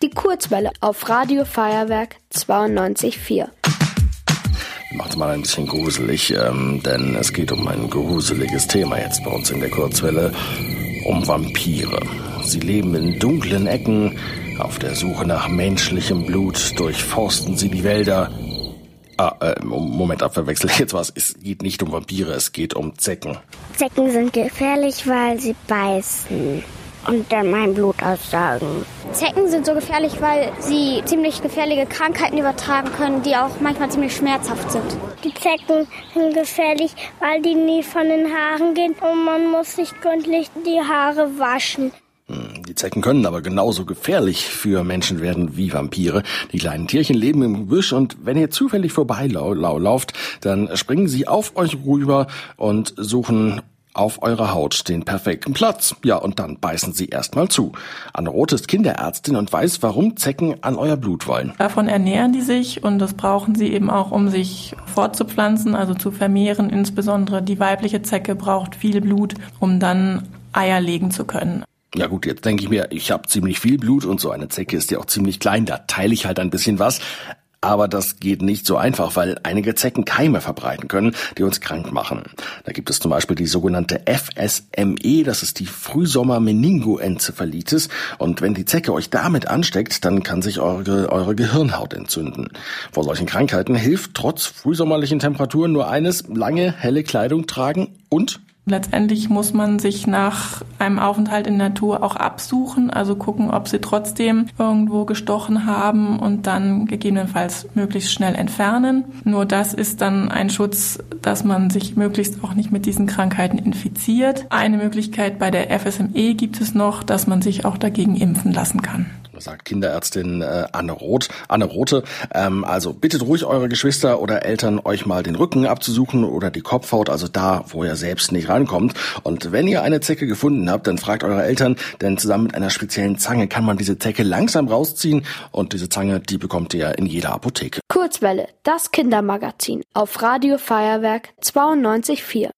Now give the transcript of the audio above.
Die Kurzwelle auf Radio Feuerwerk 92.4. Macht mal ein bisschen gruselig, ähm, denn es geht um ein gruseliges Thema jetzt bei uns in der Kurzwelle. Um Vampire. Sie leben in dunklen Ecken. Auf der Suche nach menschlichem Blut durchforsten sie die Wälder. Ah, äh, Moment, verwechsel ich jetzt was. Es geht nicht um Vampire, es geht um Zecken. Zecken sind gefährlich, weil sie beißen und dann mein Blut aussaugen. Zecken sind so gefährlich, weil sie ziemlich gefährliche Krankheiten übertragen können, die auch manchmal ziemlich schmerzhaft sind. Die Zecken sind gefährlich, weil die nie von den Haaren gehen und man muss sich gründlich die Haare waschen. Hm, die Zecken können aber genauso gefährlich für Menschen werden wie Vampire. Die kleinen Tierchen leben im Gebüsch und wenn ihr zufällig vorbeilauft, dann springen sie auf euch rüber und suchen auf eurer Haut den perfekten Platz. Ja, und dann beißen sie erstmal zu. Anne Roth ist Kinderärztin und weiß, warum Zecken an euer Blut wollen. Davon ernähren die sich und das brauchen sie eben auch, um sich fortzupflanzen, also zu vermehren. Insbesondere die weibliche Zecke braucht viel Blut, um dann Eier legen zu können. Ja gut, jetzt denke ich mir, ich habe ziemlich viel Blut und so eine Zecke ist ja auch ziemlich klein, da teile ich halt ein bisschen was. Aber das geht nicht so einfach, weil einige Zecken Keime verbreiten können, die uns krank machen. Da gibt es zum Beispiel die sogenannte FSME, das ist die Frühsommer-Meningoenzephalitis. Und wenn die Zecke euch damit ansteckt, dann kann sich eure, eure Gehirnhaut entzünden. Vor solchen Krankheiten hilft trotz frühsommerlichen Temperaturen nur eines, lange, helle Kleidung tragen und Letztendlich muss man sich nach einem Aufenthalt in der Natur auch absuchen, also gucken, ob sie trotzdem irgendwo gestochen haben und dann gegebenenfalls möglichst schnell entfernen. Nur das ist dann ein Schutz, dass man sich möglichst auch nicht mit diesen Krankheiten infiziert. Eine Möglichkeit bei der FSME gibt es noch, dass man sich auch dagegen impfen lassen kann sagt Kinderärztin äh, Anne Roth. Anne Rote, ähm, also bittet ruhig eure Geschwister oder Eltern, euch mal den Rücken abzusuchen oder die Kopfhaut, also da, wo ihr selbst nicht rankommt. Und wenn ihr eine Zecke gefunden habt, dann fragt eure Eltern, denn zusammen mit einer speziellen Zange kann man diese Zecke langsam rausziehen und diese Zange, die bekommt ihr in jeder Apotheke. Kurzwelle, das Kindermagazin auf Radio Feuerwerk 92.4.